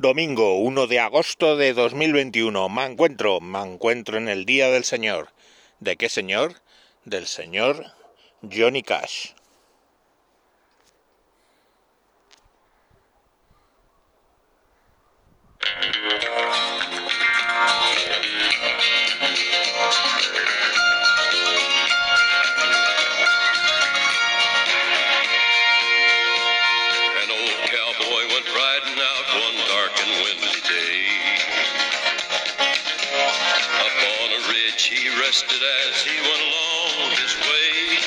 Domingo 1 de agosto de 2021. Me encuentro, me encuentro en el Día del Señor. ¿De qué Señor? Del Señor Johnny Cash. He rested as he went along his way.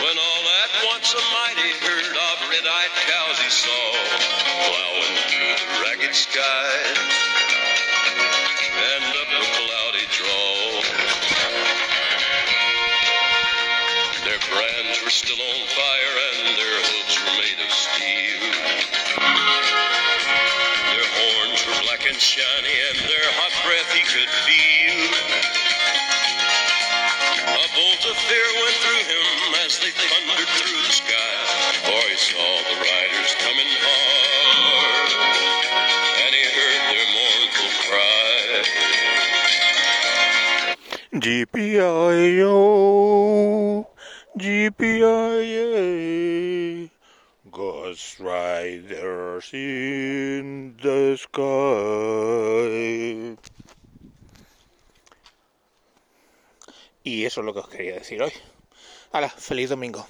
When all at once a mighty herd of red-eyed cows he saw plowing through the ragged sky and up a cloudy draw. Their brands were still on fire and their hooves were made of steel. Their horns were black and shiny and could feel. A bolt of fear went through him as they thundered through the sky. For he saw the riders coming hard and he heard their mournful cry. GPIO, GPIA, Ghost Riders in the sky. Y eso es lo que os quería decir hoy. Hala, feliz domingo.